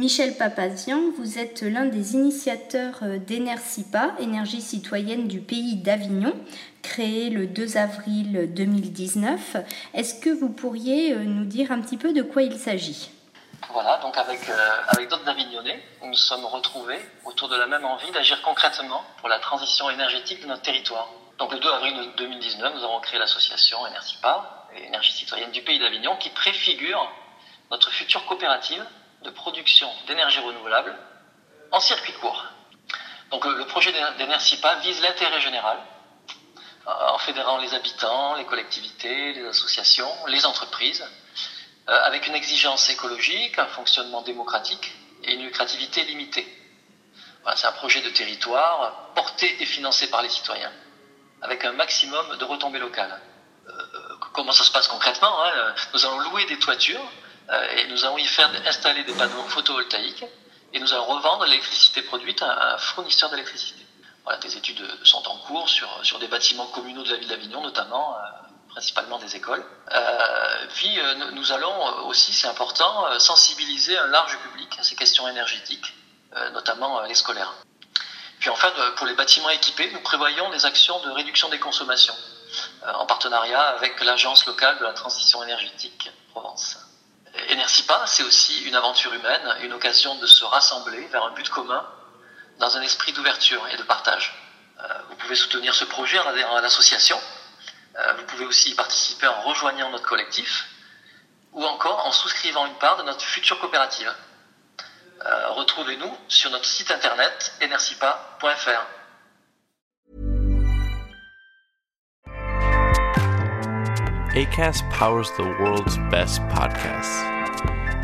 Michel Papazian, vous êtes l'un des initiateurs d'Enercipa, énergie citoyenne du pays d'Avignon, créé le 2 avril 2019. Est-ce que vous pourriez nous dire un petit peu de quoi il s'agit? Voilà, donc avec, euh, avec d'autres Avignonnais, nous nous sommes retrouvés autour de la même envie d'agir concrètement pour la transition énergétique de notre territoire. Donc le 2 avril 2019, nous avons créé l'association Energipa, énergie citoyenne du pays d'Avignon, qui préfigure notre future coopérative de production d'énergie renouvelable en circuit court. Donc le projet d'Enercipa vise l'intérêt général en fédérant les habitants, les collectivités, les associations, les entreprises, avec une exigence écologique, un fonctionnement démocratique et une lucrativité limitée. C'est un projet de territoire porté et financé par les citoyens, avec un maximum de retombées locales. Euh, comment ça se passe concrètement hein? Nous allons louer des toitures et nous allons y faire installer des panneaux photovoltaïques et nous allons revendre l'électricité produite à un fournisseur d'électricité. Voilà, des études sont en cours sur, sur des bâtiments communaux de la ville d'Avignon, notamment, euh, principalement des écoles. Euh, puis euh, nous allons aussi, c'est important, sensibiliser un large public à ces questions énergétiques, notamment les scolaires. Puis enfin, pour les bâtiments équipés, nous prévoyons des actions de réduction des consommations, en partenariat avec l'Agence locale de la transition énergétique Provence. Energipa, c'est aussi une aventure humaine, une occasion de se rassembler vers un but commun dans un esprit d'ouverture et de partage. Euh, vous pouvez soutenir ce projet en adhérant à l'association. Euh, vous pouvez aussi y participer en rejoignant notre collectif ou encore en souscrivant une part de notre future coopérative. Euh, Retrouvez-nous sur notre site internet energipa.fr. ACAST powers the world's best podcasts.